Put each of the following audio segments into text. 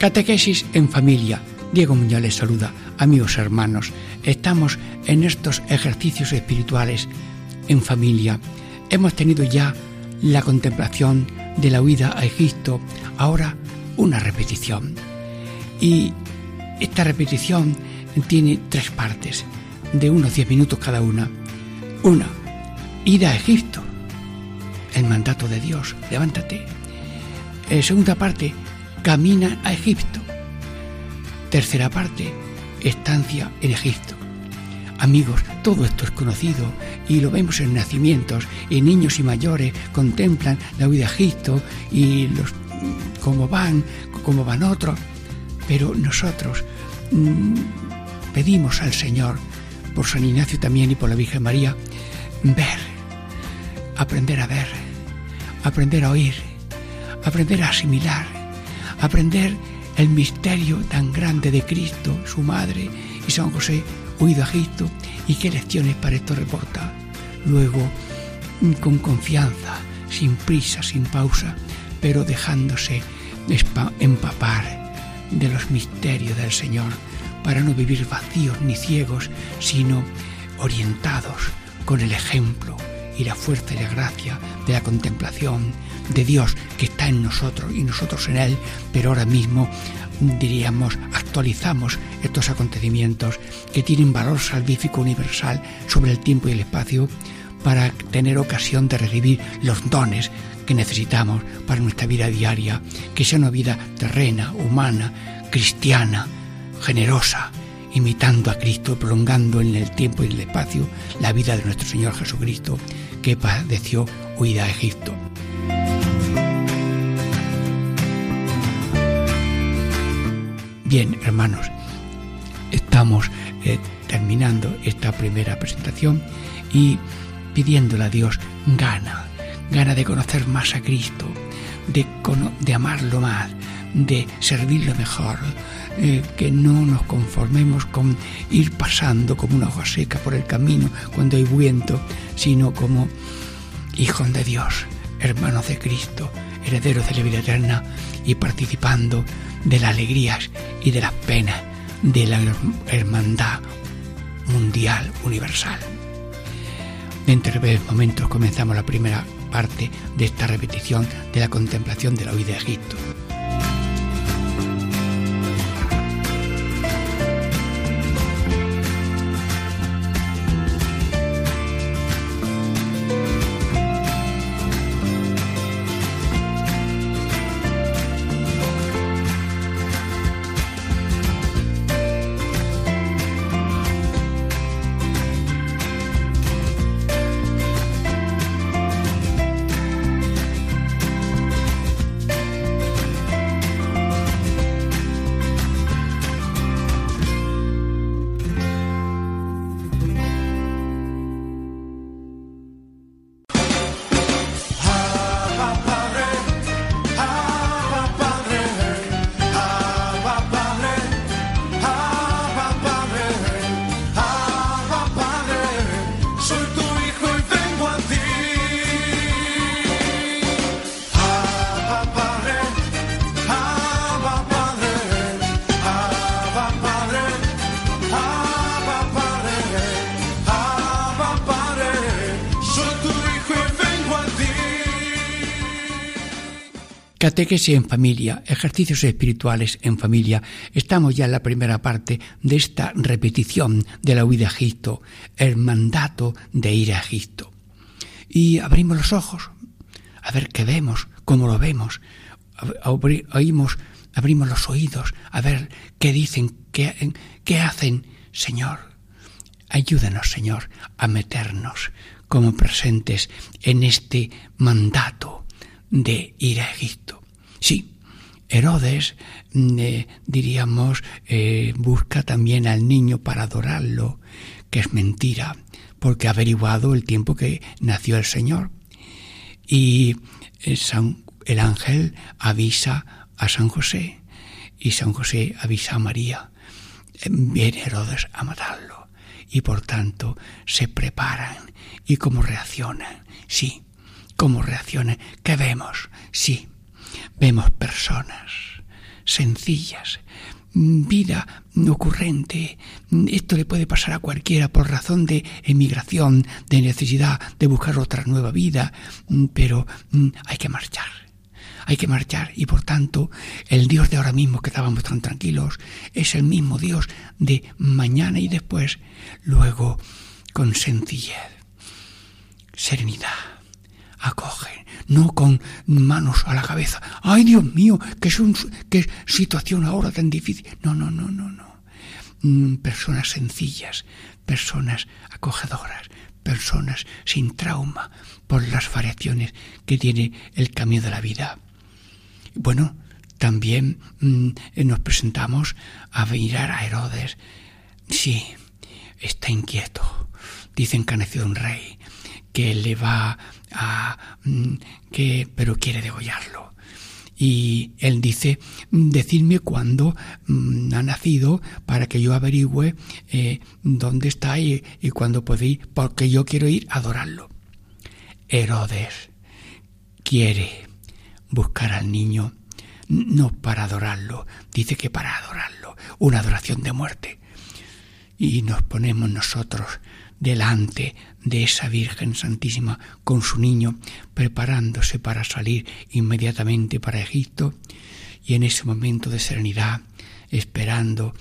Catequesis en familia. Diego Muñoz les saluda, amigos hermanos. Estamos en estos ejercicios espirituales en familia. Hemos tenido ya la contemplación de la huida a Egipto, ahora una repetición. Y esta repetición tiene tres partes, de unos diez minutos cada una. Una, ida a Egipto, el mandato de Dios, levántate. Eh, segunda parte, camina a Egipto. Tercera parte, estancia en Egipto. Amigos, todo esto es conocido y lo vemos en nacimientos y niños y mayores contemplan la huida a Egipto y los cómo van, cómo van otros. Pero nosotros mm, pedimos al Señor, por San Ignacio también y por la Virgen María, ver, aprender a ver, aprender a oír, aprender a asimilar aprender el misterio tan grande de Cristo, su madre y San José, huido a Egipto, y qué lecciones para esto reporta. Luego, con confianza, sin prisa, sin pausa, pero dejándose empapar de los misterios del Señor, para no vivir vacíos ni ciegos, sino orientados con el ejemplo y la fuerza y la gracia de la contemplación de Dios que está en nosotros y nosotros en Él, pero ahora mismo diríamos, actualizamos estos acontecimientos que tienen valor salvífico universal sobre el tiempo y el espacio para tener ocasión de recibir los dones que necesitamos para nuestra vida diaria, que sea una vida terrena, humana, cristiana, generosa, imitando a Cristo, prolongando en el tiempo y el espacio la vida de nuestro Señor Jesucristo, que padeció huida a Egipto. Bien, hermanos, estamos eh, terminando esta primera presentación y pidiéndole a Dios gana, gana de conocer más a Cristo, de, de amarlo más, de servirlo mejor, eh, que no nos conformemos con ir pasando como una hoja seca por el camino cuando hay viento, sino como hijos de Dios, hermanos de Cristo, herederos de la vida eterna y participando de las alegrías y de las penas de la hermandad mundial universal. Dentro de momentos comenzamos la primera parte de esta repetición de la contemplación de la huida de Egipto. Catequesis en familia, ejercicios espirituales en familia. Estamos ya en la primera parte de esta repetición de la huida a Egipto, el mandato de ir a Egipto. Y abrimos los ojos, a ver qué vemos, cómo lo vemos. Abrimos los oídos, a ver qué dicen, qué, qué hacen. Señor, ayúdanos, Señor, a meternos como presentes en este mandato de ir a Egipto. Sí, Herodes, mm, eh, diríamos, eh, busca también al niño para adorarlo, que es mentira, porque ha averiguado el tiempo que nació el Señor. Y eh, el ángel avisa a San José y San José avisa a María. Viene Herodes a matarlo y por tanto se preparan y cómo reaccionan. Sí, cómo reaccionan. ¿Qué vemos? Sí, vemos personas sencillas, vida ocurrente. Esto le puede pasar a cualquiera por razón de emigración, de necesidad de buscar otra nueva vida, pero mm, hay que marchar. Hay que marchar y por tanto el Dios de ahora mismo que estábamos tan tranquilos es el mismo Dios de mañana y después, luego con sencillez, serenidad, acoge, no con manos a la cabeza. ¡Ay, Dios mío! ¡Qué, qué situación ahora tan difícil! No, no, no, no, no. Mm, personas sencillas, personas acogedoras, personas sin trauma por las variaciones que tiene el camino de la vida. Bueno, también mm, nos presentamos a mirar a Herodes. Sí, está inquieto. Dicen que ha nacido un rey, que le va Mm, que, pero quiere degollarlo. Y él dice, decidme cuándo mm, ha nacido para que yo averigüe eh, dónde está y, y cuándo puede ir, porque yo quiero ir a adorarlo. Herodes quiere buscar al niño no para adorarlo, dice que para adorarlo, una adoración de muerte. Y nos ponemos nosotros delante de esa Virgen Santísima con su niño, preparándose para salir inmediatamente para Egipto, y en ese momento de serenidad, esperando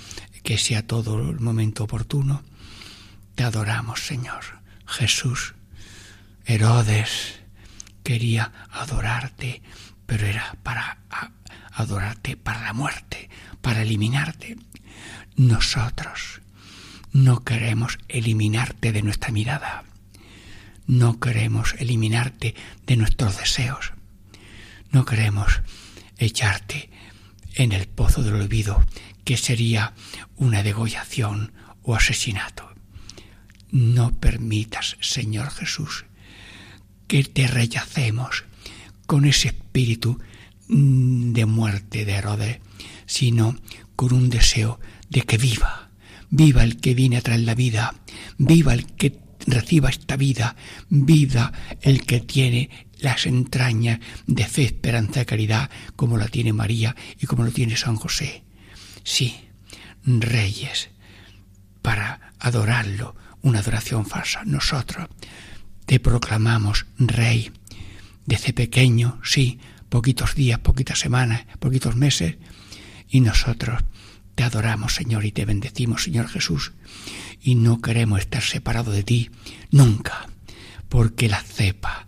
que sea todo el momento oportuno, te adoramos, Señor. Jesús, Herodes quería adorarte, pero era para adorarte para la muerte, para eliminarte. Nosotros no queremos eliminarte de nuestra mirada. No queremos eliminarte de nuestros deseos. No queremos echarte en el pozo del olvido, que sería una degollación o asesinato. No permitas, Señor Jesús, que te rechacemos con ese espíritu mm, de muerte de Herodes, sino con un deseo de que viva Viva el que viene a traer la vida, viva el que reciba esta vida, viva el que tiene las entrañas de fe, esperanza y caridad, como la tiene María y como lo tiene San José. Sí, reyes, para adorarlo, una adoración falsa. Nosotros te proclamamos rey. Desde pequeño, sí, poquitos días, poquitas semanas, poquitos meses, y nosotros te adoramos, Señor, y te bendecimos, Señor Jesús, y no queremos estar separados de ti nunca, porque la cepa,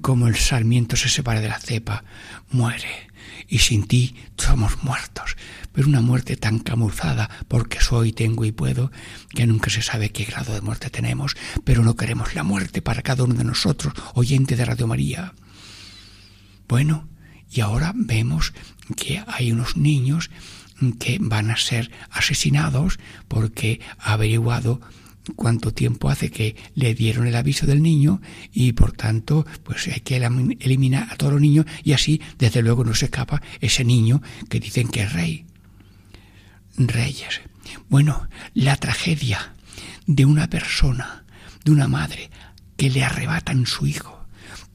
como el sarmiento se separa de la cepa, muere, y sin ti somos muertos, pero una muerte tan camuflada, porque soy, tengo y puedo, que nunca se sabe qué grado de muerte tenemos, pero no queremos la muerte para cada uno de nosotros, oyente de Radio María. Bueno, y ahora vemos que hay unos niños que van a ser asesinados porque ha averiguado cuánto tiempo hace que le dieron el aviso del niño y por tanto pues hay que eliminar a todos los niños y así desde luego no se escapa ese niño que dicen que es rey. Reyes. Bueno, la tragedia de una persona, de una madre, que le arrebatan su hijo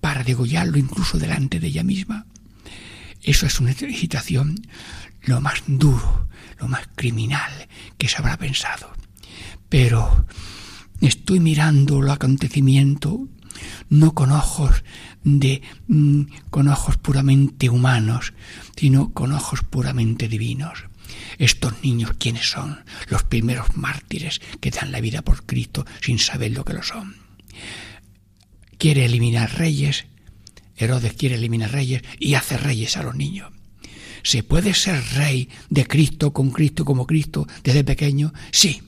para degollarlo incluso delante de ella misma. Eso es una situación lo más duro, lo más criminal que se habrá pensado. Pero estoy mirando el acontecimiento no con ojos de mm, con ojos puramente humanos, sino con ojos puramente divinos. Estos niños, ¿quiénes son? Los primeros mártires que dan la vida por Cristo sin saber lo que lo son. Quiere eliminar reyes, Herodes quiere eliminar reyes y hace reyes a los niños. ¿Se puede ser rey de Cristo con Cristo como Cristo desde pequeño? Sí,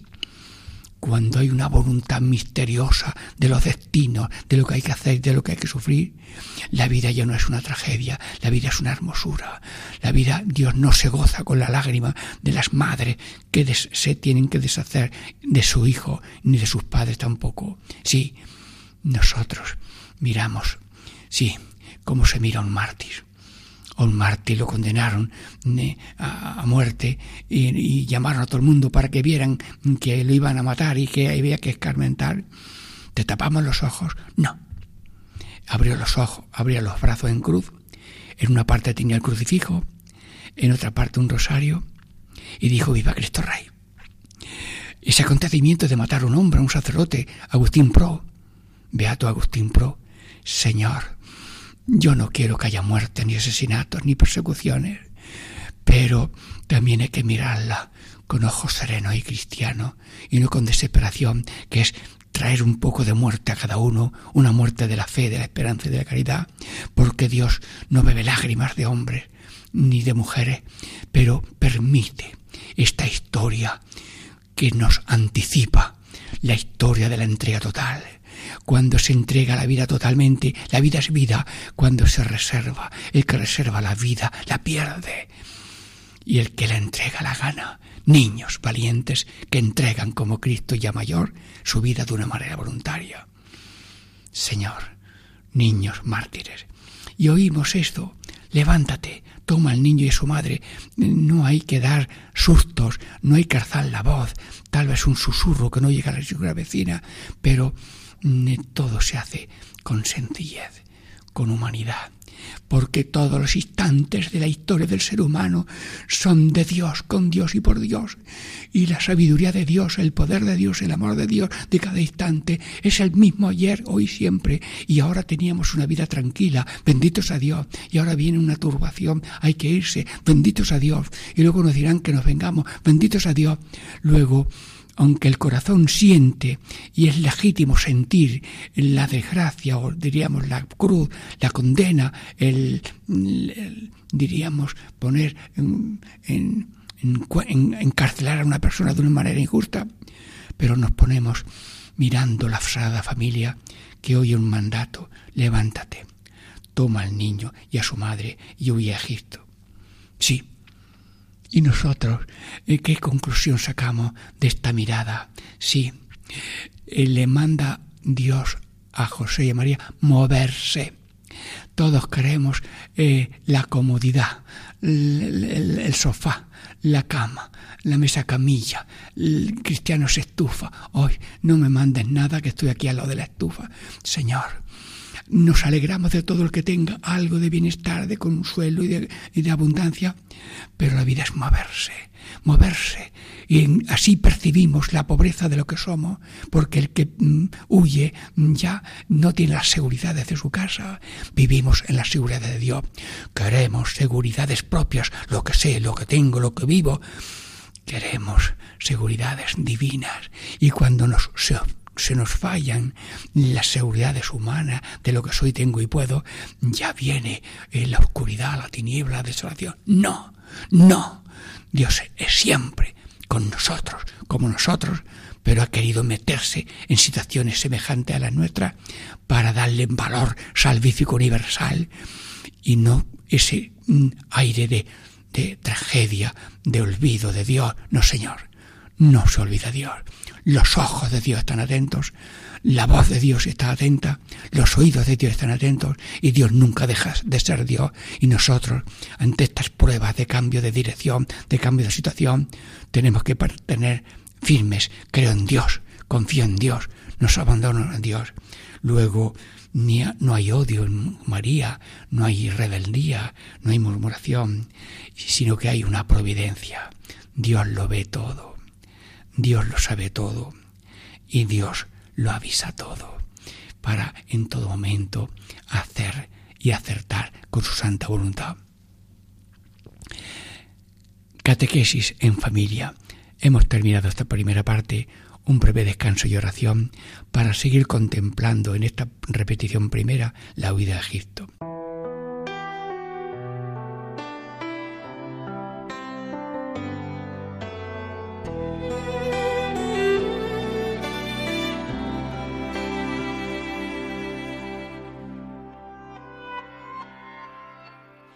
cuando hay una voluntad misteriosa de los destinos, de lo que hay que hacer, de lo que hay que sufrir, la vida ya no es una tragedia, la vida es una hermosura. La vida, Dios no se goza con la lágrima de las madres que se tienen que deshacer de su hijo, ni de sus padres tampoco. Sí, nosotros miramos, sí, cómo se mira un mártir a un mártir lo condenaron eh, a, muerte y, llamaron a todo el mundo para que vieran que lo iban a matar y que había que escarmentar. ¿Te tapamos los ojos? No. Abrió los ojos, abrió los brazos en cruz. En una parte tenía el crucifijo, en otra parte un rosario y dijo, viva Cristo Rey. Ese acontecimiento de matar a un hombre, a un sacerdote, Agustín Pro, Beato Agustín Pro, Señor, yo no quiero que haya muerte, ni asesinatos, ni persecuciones, pero también hay que mirarla con ojos serenos y cristianos, y no con desesperación, que es traer un poco de muerte a cada uno, una muerte de la fe, de la esperanza y de la caridad, porque Dios no bebe lágrimas de hombres ni de mujeres, pero permite esta historia que nos anticipa la historia de la entrega total, cuando se entrega la vida totalmente, la vida es vida, cuando se reserva, el que reserva la vida la pierde y el que la entrega la gana. Niños valientes que entregan como Cristo ya mayor su vida de una manera voluntaria. Señor, niños mártires. Y oímos esto, levántate, toma al niño y a su madre. No hay que dar sustos, no hay que alzar la voz, tal vez un susurro que no llega a la vecina, pero todo se hace con sencillez, con humanidad, porque todos los instantes de la historia del ser humano son de Dios, con Dios y por Dios. Y la sabiduría de Dios, el poder de Dios, el amor de Dios de cada instante es el mismo ayer, hoy, siempre. Y ahora teníamos una vida tranquila, benditos a Dios. Y ahora viene una turbación, hay que irse, benditos a Dios. Y luego nos dirán que nos vengamos, benditos a Dios. Luego aunque el corazón siente y es legítimo sentir la desgracia o diríamos la cruz, la condena, el, diríamos poner en, en, encarcelar a una persona de una manera injusta, pero nos ponemos mirando la sagrada familia que oye un mandato, levántate, toma al niño y a su madre y huye a Egipto. Sí, ¿Y nosotros eh, qué conclusión sacamos de esta mirada? Sí, eh, le manda Dios a José y a María moverse. Todos queremos eh, la comodidad, el, sofá, la cama, la mesa camilla. El cristiano se estufa. Hoy no me mandes nada que estoy aquí al lado de la estufa. Señor, nos alegramos de todo el que tenga algo de bienestar, de consuelo y de, abundancia, pero la vida es moverse, moverse, y así percibimos la pobreza de lo que somos, porque el que mm, huye ya no tiene las seguridades de su casa, vivimos en la seguridad de Dios, queremos seguridades propias, lo que sé, lo que tengo, lo que vivo, queremos seguridades divinas, y cuando nos se nos fallan las seguridades humanas de lo que soy, tengo y puedo, ya viene eh, la oscuridad, la tiniebla, la desolación. No, no. Dios es siempre con nosotros, como nosotros, pero ha querido meterse en situaciones semejantes a las nuestras para darle valor salvífico universal y no ese mm, aire de, de tragedia, de olvido de Dios. No, Señor, no se olvida Dios los ojos de Dios están atentos, la voz de Dios está atenta, los oídos de Dios están atentos y Dios nunca deja de ser Dios. Y nosotros, ante estas pruebas de cambio de dirección, de cambio de situación, tenemos que tener firmes, creo en Dios, confío en Dios, nos abandono en Dios. Luego, no hay odio en María, no hay rebeldía, no hay murmuración, sino que hay una providencia. Dios lo ve todo. Dios lo sabe todo y Dios lo avisa todo para en todo momento hacer y acertar con su santa voluntad. Catequesis en familia. Hemos terminado esta primera parte, un breve descanso y oración para seguir contemplando en esta repetición primera la huida de Egipto.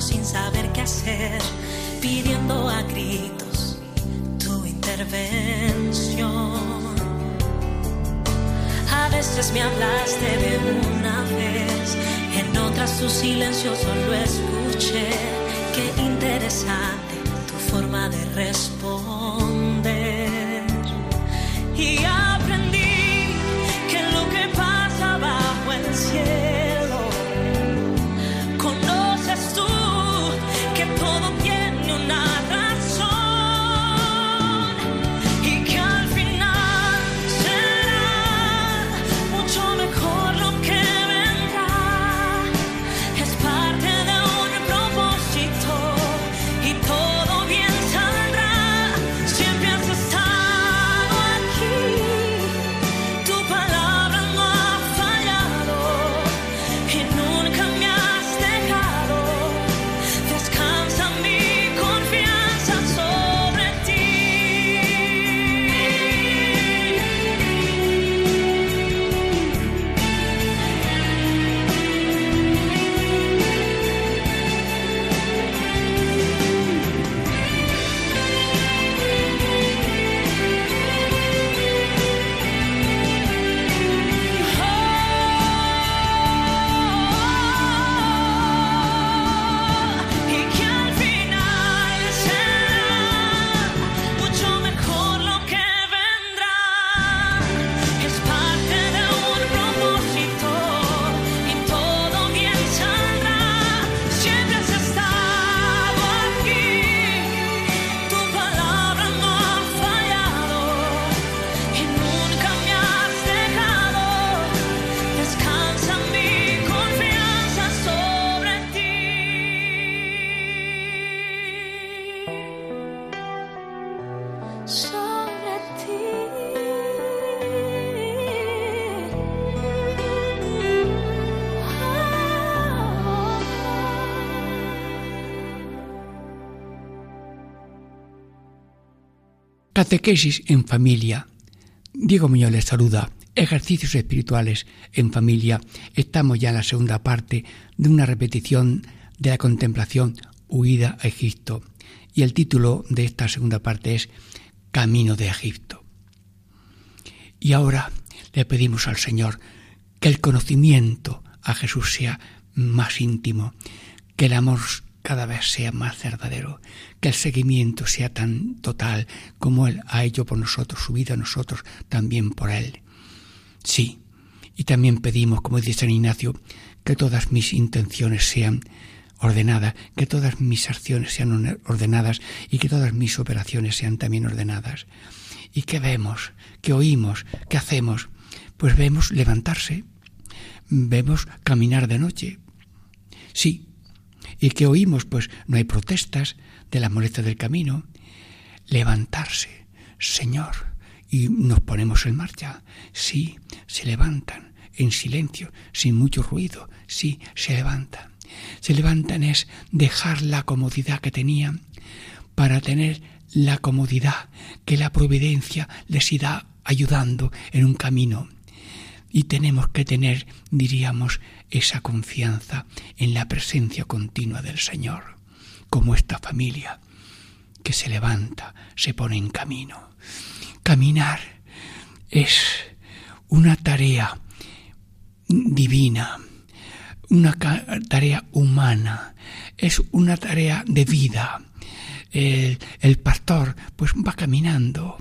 sin saber qué hacer, pidiendo a gritos tu intervención. A veces me hablaste de una vez, en otras tu silencio solo escuché. Qué interesante tu forma de responder. Y Catequesis en familia. Diego Muñoz les saluda. Ejercicios espirituales en familia. Estamos ya en la segunda parte de una repetición de la contemplación Huida a Egipto. Y el título de esta segunda parte es Camino de Egipto. Y ahora le pedimos al Señor que el conocimiento a Jesús sea más íntimo, que el amor cada vez sea más verdadero, que el seguimiento sea tan total como Él ha hecho por nosotros, su vida a nosotros, también por Él. Sí, y también pedimos, como dice San Ignacio, que todas mis intenciones sean ordenadas, que todas mis acciones sean ordenadas y que todas mis operaciones sean también ordenadas. ¿Y qué vemos? ¿Qué oímos? ¿Qué hacemos? Pues vemos levantarse, vemos caminar de noche. Sí, ¿Y que oímos? Pues no hay protestas de la molestia del camino. Levantarse, Señor, y nos ponemos en marcha. Sí, se levantan en silencio, sin mucho ruido. Sí, se levantan. Se levantan es dejar la comodidad que tenían para tener la comodidad que la providencia les irá ayudando en un camino. y tenemos que tener, diríamos, esa confianza en la presencia continua del Señor, como esta familia que se levanta, se pone en camino. Caminar es una tarea divina, una tarea humana, es una tarea de vida. El, el pastor pues va caminando,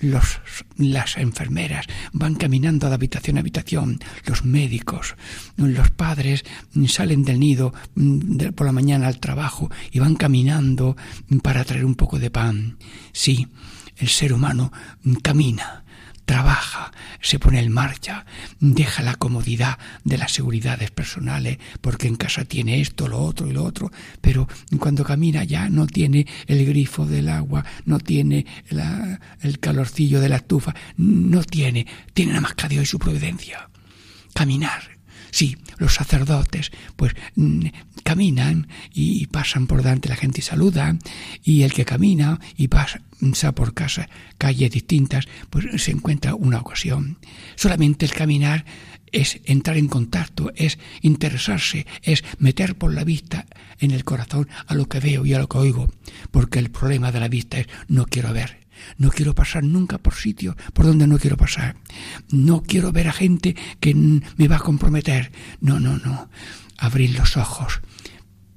los, las enfermeras van caminando de habitación a habitación, los médicos, los padres salen del nido mm, por la mañana al trabajo y van caminando para traer un poco de pan. Sí, el ser humano camina, trabaja, se pone en marcha, deja la comodidad de las seguridades personales, porque en casa tiene esto, lo otro y lo otro, pero cuando camina ya no tiene el grifo del agua, no tiene el calorcillo de la estufa, no tiene, tiene nada más que Dios y su providencia. Caminar, Sí, los sacerdotes, pues mm, caminan y pasan por delante la gente y saludan, y el que camina y pasa por casa, calles distintas, pues se encuentra una ocasión. Solamente el caminar es entrar en contacto, es interesarse, es meter por la vista en el corazón a lo que veo y a lo que oigo, porque el problema de la vista es no quiero ver, no quiero pasar nunca por sitios por donde no quiero pasar. No quiero ver a gente que me va a comprometer. No, no, no. Abrir los ojos.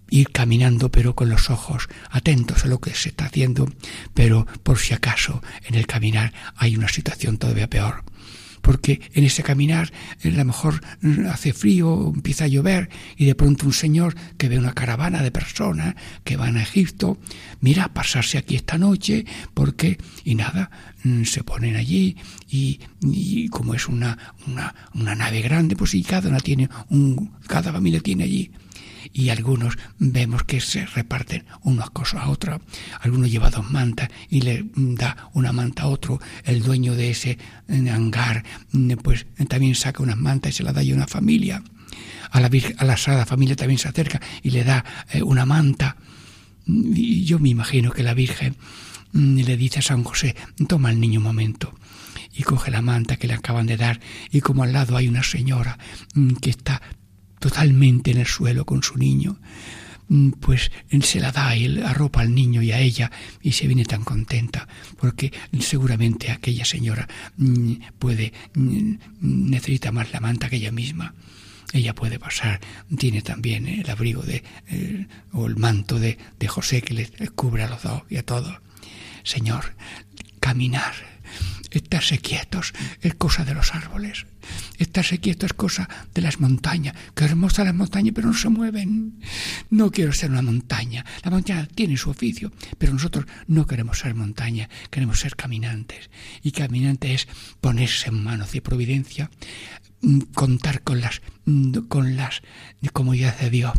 Ir caminando pero con los ojos atentos a lo que se está haciendo, pero por si acaso en el caminar hay una situación todavía peor porque en ese caminar a lo mejor hace frío, empieza a llover y de pronto un señor que ve una caravana de personas que van a Egipto, mira pasarse aquí esta noche porque y nada, mm, se ponen allí y, como es una, una, una, nave grande, pues y cada una tiene un, cada familia tiene allí y algunos vemos que se reparten unas cosas a otras. Alguno lleva dos mantas y le da una manta a otro. El dueño de ese eh, hangar mm, pues también saca unas mantas y se las da a una familia. A la, a la Sagrada Familia también se acerca y le da eh, una manta. Y yo me imagino que la Virgen mm, le dice a San José, toma al niño un momento y coge la manta que le acaban de dar y como al lado hay una señora mm, que está totalmente en el suelo con su niño, mm, pues se la da y arropa al niño y a ella y se viene tan contenta porque seguramente aquella señora mm, puede mm, necesita más la manta que ella misma. Ella puede pasar tiene también el abrigo de eh, o el manto de, de José que le cubre a los dos y a todos. Señor caminar estarse quietos es cosa de los árboles Estarse quieto es cosa de las montañas. Qué hermosa las montañas, pero no se mueven. No quiero ser una montaña. La montaña tiene su oficio, pero nosotros no queremos ser montaña, queremos ser caminantes. Y caminante es ponerse en manos de providencia, mm, contar con las, mm, con las comodidades de Dios.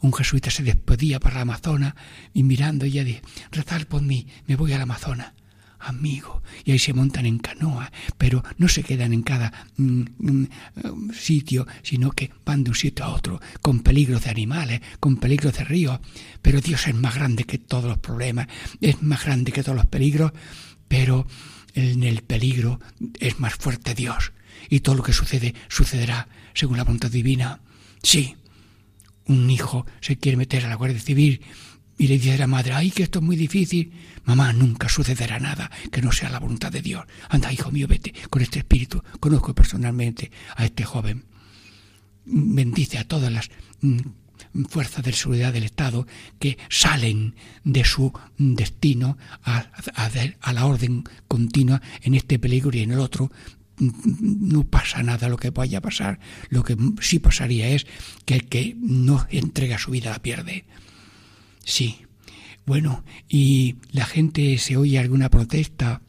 Un jesuita se despedía para la Amazona y mirando ella dice, rezar por mí, me voy a la Amazona amigo, y ahí se montan en canoa, pero no se quedan en cada mm, mm, sitio, sino que van de un sitio a otro, con peligros de animales, con peligros de ríos, pero Dios es más grande que todos los problemas, es más grande que todos los peligros, pero en el peligro es más fuerte Dios, y todo lo que sucede sucederá según la voluntad divina. Sí, un hijo se quiere meter a la Guardia Civil y le dice a la madre, ay, que esto es muy difícil. Mamá, nunca sucederá nada que no sea la voluntad de Dios. Anda, hijo mío, vete con este espíritu. Conozco personalmente a este joven. Bendice a todas las mm, fuerzas de seguridad del Estado que salen de su destino a, a, la orden continua en este peligro y en el otro, no pasa nada lo que vaya a pasar. Lo que sí pasaría es que el que no entrega su vida la pierde. Sí. Bueno, y la gente se oye alguna protesta,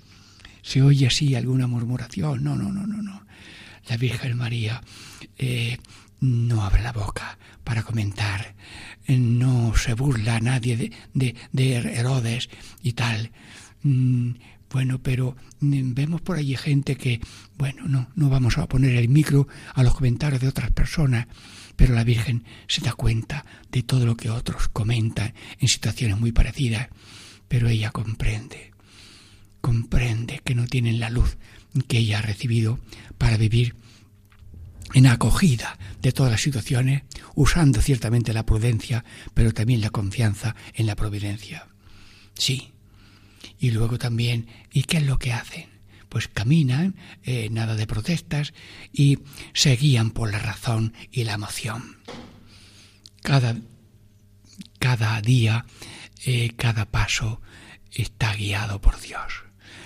se oye así alguna murmuración. No, no, no, no, no. La Virgen María eh, no abre la boca para comentar, no se burla a nadie de, de, de Herodes y tal. Mm, bueno, pero mm, vemos por allí gente que, bueno, no, no vamos a poner el micro a los comentarios de otras personas, pero la Virgen se da cuenta de todo lo que otros comentan en situaciones muy parecidas, pero ella comprende, comprende que no tienen la luz que ella ha recibido para vivir en acogida de todas las situaciones, usando ciertamente la prudencia, pero también la confianza en la providencia. Sí. Y luego también, ¿y qué es lo que hacen? Pues caminan, eh, nada de protestas, y se guían por la razón y la emoción. Cada, cada día, eh, cada paso está guiado por Dios.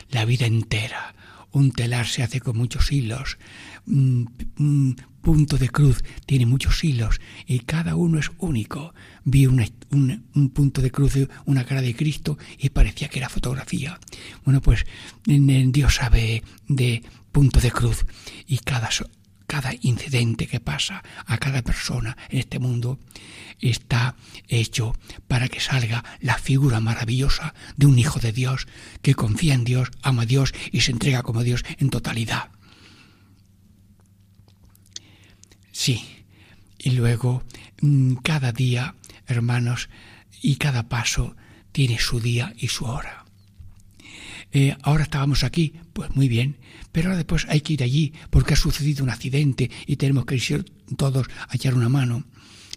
La vida entera. Un telar se hace con muchos hilos, un, punto de cruz tiene muchos hilos y cada uno es único. Vi un, punto de cruz, una cara de Cristo y parecía que era fotografía. Bueno, pues Dios sabe de punto de cruz y cada, cada incidente que pasa a cada persona en este mundo está hecho para que salga la figura maravillosa de un hijo de Dios que confía en Dios, ama a Dios y se entrega como Dios en totalidad. Sí. Y luego, mm, cada día, hermanos, y cada paso tiene su día y su hora. Eh, ahora estábamos aquí, pues muy bien, pero ahora después hay que ir allí porque ha sucedido un accidente y tenemos que ir todos a echar una mano.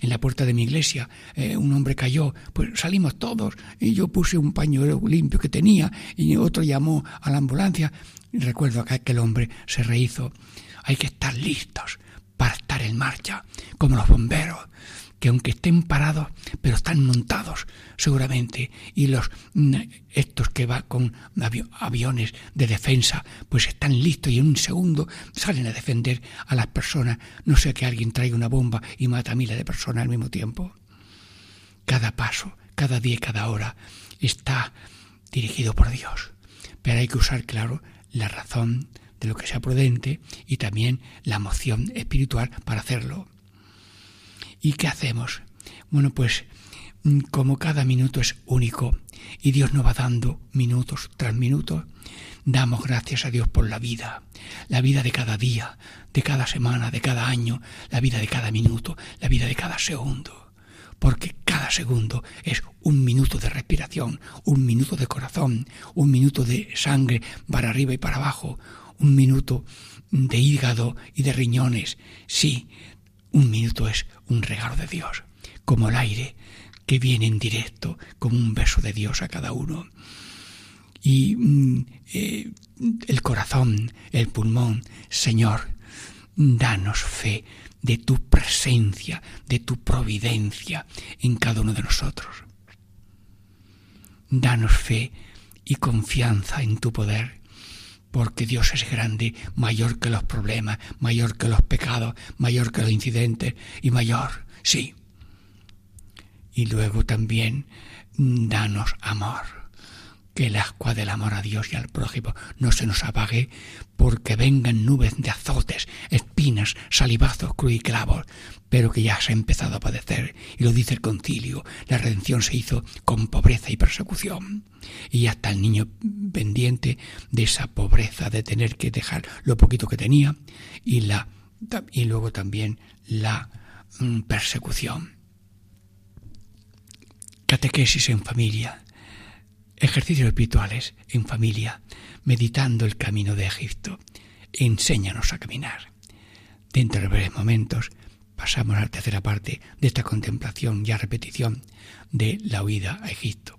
En la puerta de mi iglesia eh, un hombre cayó, pues salimos todos y yo puse un pañuelo limpio que tenía y otro llamó a la ambulancia. Recuerdo que aquel hombre se rehizo. Hay que estar listos para estar en marcha, como los bomberos, que aunque estén parados, pero están montados seguramente, y los mm, estos que van con aviones de defensa, pues están listos y en un segundo salen a defender a las personas, no sea que alguien traiga una bomba y mata a miles de personas al mismo tiempo. Cada paso, cada día y cada hora está dirigido por Dios, pero hay que usar, claro, la razón, de lo que sea prudente y también la emoción espiritual para hacerlo. ¿Y qué hacemos? Bueno, pues mm, como cada minuto es único y Dios nos va dando minutos tras minutos, damos gracias a Dios por la vida, la vida de cada día, de cada semana, de cada año, la vida de cada minuto, la vida de cada segundo. Porque cada segundo es un minuto de respiración, un minuto de corazón, un minuto de sangre para arriba y para abajo, un minuto de hígado y de riñones. Sí, un minuto es un regalo de Dios, como el aire que viene en directo, como un beso de Dios a cada uno. Y mm, eh, el corazón, el pulmón, Señor, danos fe de tu presencia, de tu providencia en cada uno de nosotros. Danos fe y confianza en tu poder porque Dios es grande, mayor que los problemas, mayor que los pecados, mayor que los incidentes y mayor, sí. Y luego también mm, danos amor que el ascua del amor a Dios y al prójimo no se nos apague, porque vengan nubes de azotes, espinas, salivazos, cruz y clavos, pero que ya se ha empezado a padecer, y lo dice el concilio, la redención se hizo con pobreza y persecución, y hasta el niño pendiente de esa pobreza, de tener que dejar lo poquito que tenía, y, la, y luego también la mm, persecución. Catequesis en familia, ejercicios espirituales en familia, meditando el camino de Egipto. Enséñanos a caminar. Dentro de breves momentos pasamos a la tercera parte de esta contemplación y a repetición de la huida a Egipto.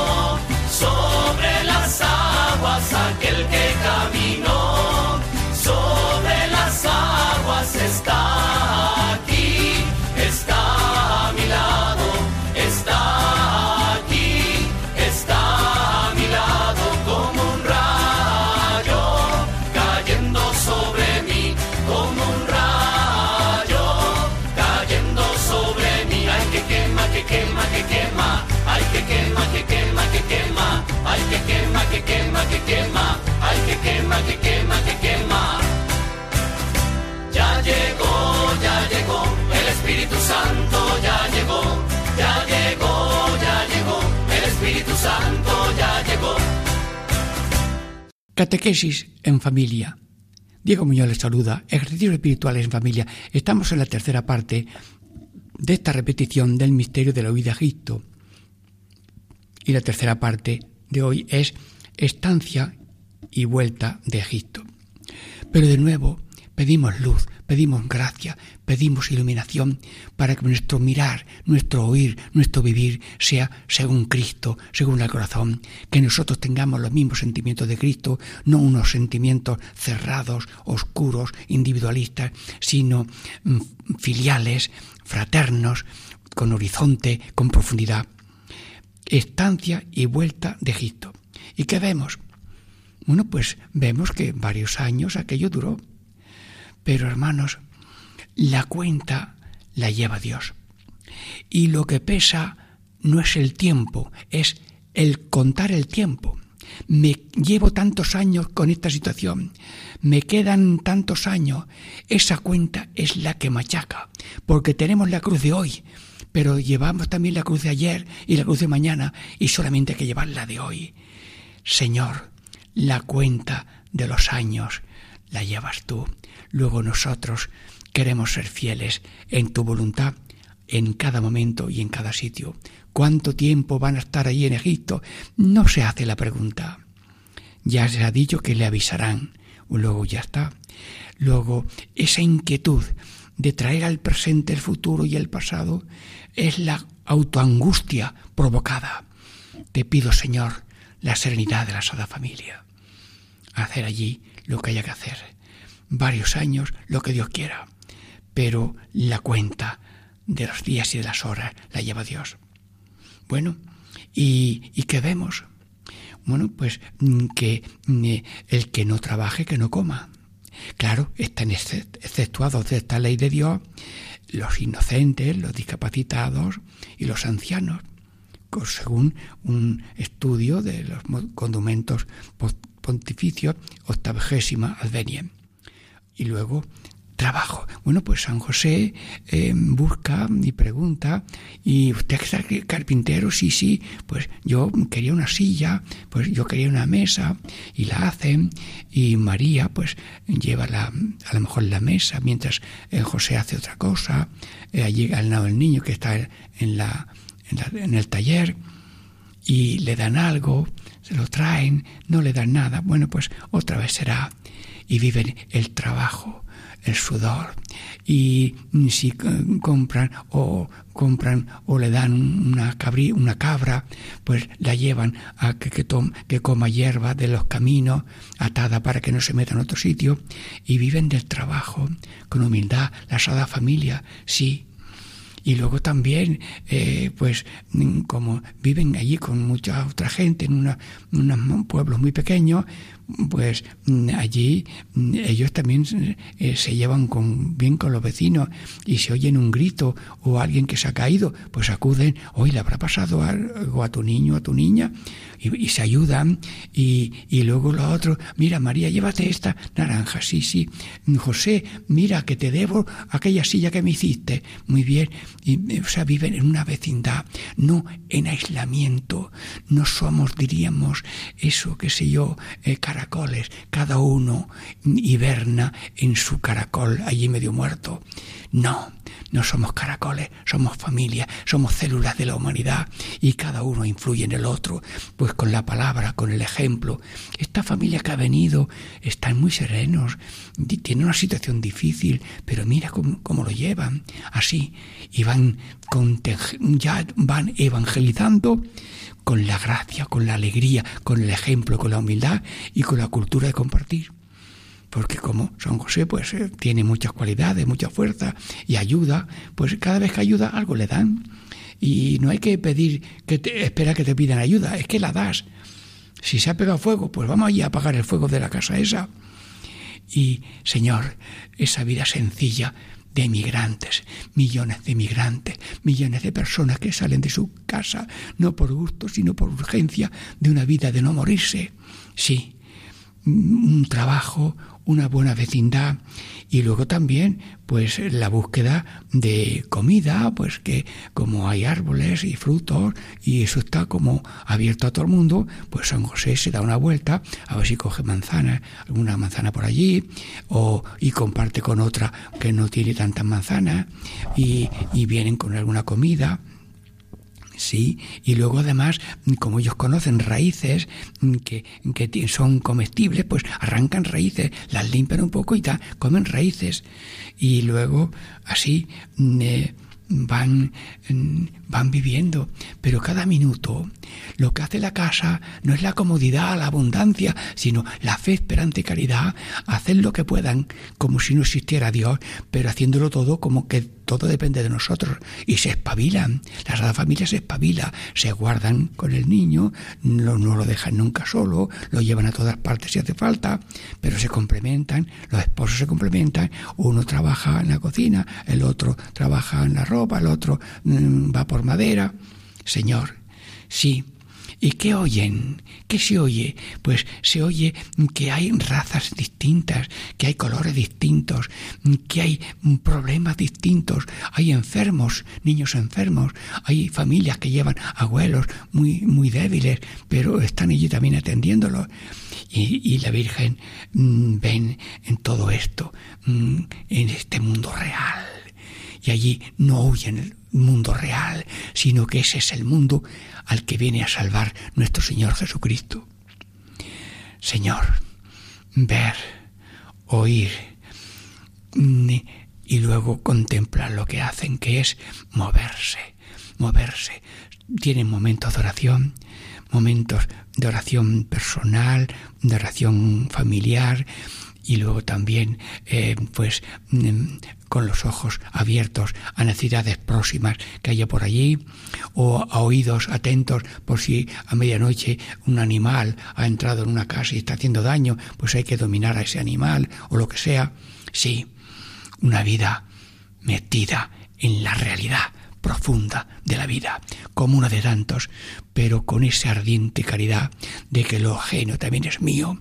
Santo ya llegó, ya llegó, ya llegó, el Espíritu Santo ya llegó. Catequesis en familia. Diego Muñoz les saluda. Ejercicios espirituales en familia. Estamos en la tercera parte de esta repetición del misterio de la huida a Egipto. Y la tercera parte de hoy es estancia y vuelta de Egipto. Pero de nuevo pedimos luz pedimos gracia, pedimos iluminación para que nuestro mirar, nuestro oír, nuestro vivir sea según Cristo, según el corazón, que nosotros tengamos los mismos sentimientos de Cristo, no unos sentimientos cerrados, oscuros, individualistas, sino mm, filiales, fraternos, con horizonte, con profundidad. Estancia y vuelta de Egipto. ¿Y qué vemos? Bueno, pues vemos que varios años aquello duró. Pero hermanos, la cuenta la lleva Dios. Y lo que pesa no es el tiempo, es el contar el tiempo. Me llevo tantos años con esta situación, me quedan tantos años. Esa cuenta es la que machaca, porque tenemos la cruz de hoy, pero llevamos también la cruz de ayer y la cruz de mañana, y solamente hay que llevar la de hoy. Señor, la cuenta de los años la llevas tú. Luego nosotros queremos ser fieles en tu voluntad en cada momento y en cada sitio. ¿Cuánto tiempo van a estar allí en Egipto? No se hace la pregunta. Ya se ha dicho que le avisarán. Luego ya está. Luego, esa inquietud de traer al presente el futuro y el pasado es la autoangustia provocada. Te pido, Señor, la serenidad de la Sada Familia. Hacer allí lo que haya que hacer. Varios años, lo que Dios quiera. Pero la cuenta de los días y de las horas la lleva Dios. Bueno, ¿y, y qué vemos? Bueno, pues mm, que mm, el que no trabaje, que no coma. Claro, están exceptuados de esta ley de Dios los inocentes, los discapacitados y los ancianos, según un estudio de los documentos pontificios, octavigésima advenia. Y luego trabajo. Bueno, pues San José eh, busca y pregunta, ¿y usted está carpintero? Sí, sí, pues yo quería una silla, pues yo quería una mesa, y la hacen, y María pues lleva la, a lo mejor la mesa, mientras eh, José hace otra cosa, eh, allí al lado del niño que está en, la, en el taller, y le dan algo, se lo traen, no le dan nada, bueno, pues otra vez será, y viven el trabajo el sudor. Y si compran o compran o le dan una, cabri, una cabra, pues la llevan a que, que, que coma hierba de los caminos, atada para que no se meta en otro sitio, y viven del trabajo, con humildad, la sada familia, sí, y luego también, eh, pues, como viven allí con mucha otra gente en una, unos pueblos muy pequeños, pues allí ellos también eh, se llevan con, bien con los vecinos y si oyen un grito o alguien que se ha caído, pues acuden, hoy le habrá pasado algo a tu niño, a tu niña, y, se ayudan y, y luego lo otro, mira María, llévate esta naranja, sí, sí, José, mira que te debo aquella silla que me hiciste, muy bien, y, o sea, viven en una vecindad, no en aislamiento, no somos, diríamos, eso, qué sé yo, eh, caracoles, cada uno hiberna en su caracol allí medio muerto. No, no somos caracoles, somos familia, somos células de la humanidad y cada uno influye en el otro, pues con la palabra, con el ejemplo. Esta familia que ha venido están muy serenos, tienen una situación difícil, pero mira cómo, lo llevan, así, y van, ya van evangelizando con la gracia, con la alegría, con el ejemplo, con la humildad y con la cultura de compartir porque como San José pues eh, tiene muchas cualidades, mucha fuerza y ayuda, pues cada vez que ayuda algo le dan. Y no hay que pedir que te, espera que te pidan ayuda, es que la das. Si se ha pegado fuego, pues vamos allí a apagar el fuego de la casa esa. Y Señor, esa vida sencilla de emigrantes, millones de emigrantes, millones de personas que salen de su casa, no por gusto, sino por urgencia, de una vida de no morirse. Sí, un trabajo, una buena vecindad y luego también pues la búsqueda de comida, pues que como hay árboles y frutos y eso está como abierto a todo el mundo, pues San José se da una vuelta a ver si coge manzanas, alguna manzana por allí o y comparte con otra que no tiene tantas manzanas y, y vienen con alguna comida Sí, y luego además, como ellos conocen raíces que, que son comestibles, pues arrancan raíces, las limpian un poco y comen raíces. Y luego así mm, eh, van, mm, van viviendo. Pero cada minuto lo que hace la casa no es la comodidad, la abundancia, sino la fe, esperanza y caridad, hacer lo que puedan como si no existiera Dios, pero haciéndolo todo como que todo depende de nosotros y se espabilan. La Sagrada Familia se espabila, se guardan con el niño, no, no, lo dejan nunca solo, lo llevan a todas partes si hace falta, pero se complementan, los esposos se complementan, uno trabaja en la cocina, el otro trabaja en la ropa, el otro mm, va por madera. Señor, sí, ¿Y qué oyen? ¿Qué se oye? Pues se oye que hay razas distintas, que hay colores distintos, que hay problemas distintos, hay enfermos, niños enfermos, hay familias que llevan abuelos muy, muy débiles, pero están allí también atendiéndolos. Y, la Virgen mm, ven en todo esto, mm, en este mundo real. Y allí no huyen mundo real, sino que ese es el mundo al que viene a salvar nuestro Señor Jesucristo. Señor, ver, oír y luego contemplar lo que hacen, que es moverse, moverse. Tienen momentos de oración, momentos de oración personal, de oración familiar, y luego también eh, pues mm, con los ojos abiertos a necesidades próximas que haya por allí o a oídos atentos por si a medianoche un animal ha entrado en una casa y está haciendo daño, pues hay que dominar a ese animal o lo que sea. Sí, una vida metida en la realidad profunda de la vida, como una de tantos, pero con esa ardiente caridad de que lo ajeno también es mío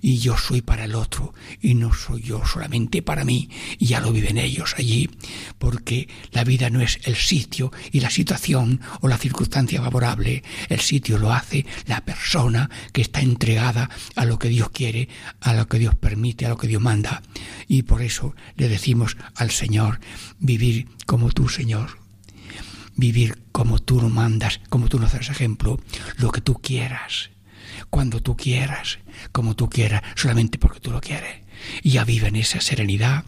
y yo soy para el otro y no soy yo solamente para mí y ya lo viven ellos allí, porque la vida no es el sitio y la situación o la circunstancia favorable, el sitio lo hace la persona que está entregada a lo que Dios quiere, a lo que Dios permite, a lo que Dios manda. Y por eso le decimos al Señor, vivir como tú, Señor vivir como tú lo mandas, como tú nos das ejemplo, lo que tú quieras, cuando tú quieras, como tú quieras, solamente porque tú lo quieres. Y ya viven esa serenidad,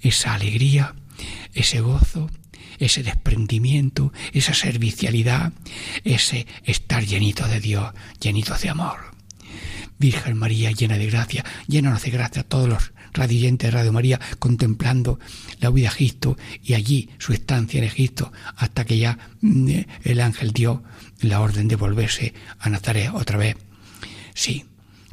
esa alegría, ese gozo, ese desprendimiento, esa servicialidad, ese estar llenito de Dios, llenito de amor. Virgen María, llena de gracia, llénanos de gracia a todos los radiantes de Radio María, contemplando la huida a Egipto y allí su estancia en Egipto, hasta que ya mm, el ángel dio la orden de volverse a Nazaret otra vez. Sí,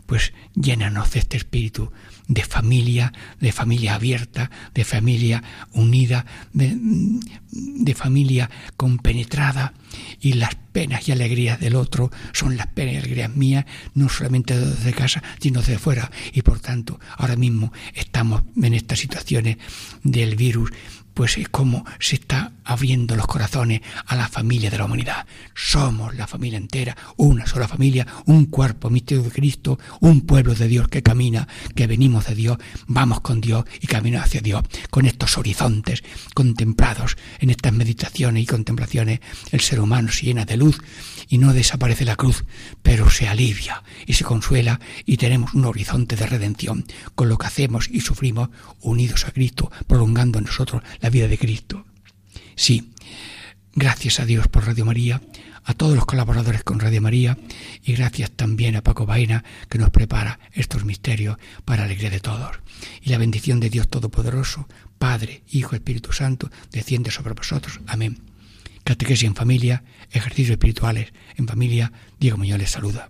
pues llénanos de este espíritu de familia, de familia abierta, de familia unida, de, familia compenetrada y las penas y alegrías del otro son las penas y alegrías mías, no solamente desde casa, sino desde fuera. Y por tanto, ahora mismo estamos en estas situaciones del virus pues es como se está abriendo los corazones a la familia de la humanidad. Somos la familia entera, una sola familia, un cuerpo, misterio de Cristo, un pueblo de Dios que camina, que venimos de Dios, vamos con Dios y caminamos hacia Dios, con estos horizontes contemplados en estas meditaciones y contemplaciones, el ser humano se llena de luz y no desaparece la cruz, pero se alivia y se consuela y tenemos un horizonte de redención con lo que hacemos y sufrimos unidos a Cristo, prolongando en nosotros la vida de Cristo. Sí, gracias a Dios por Radio María, a todos los colaboradores con Radio María y gracias también a Paco Baena que nos prepara estos misterios para alegría de todos. Y la bendición de Dios Todopoderoso, Padre, Hijo, Espíritu Santo, desciende sobre vosotros. Amén. Catequesis en familia, ejercicios espirituales en familia. Diego Muñoz les saluda.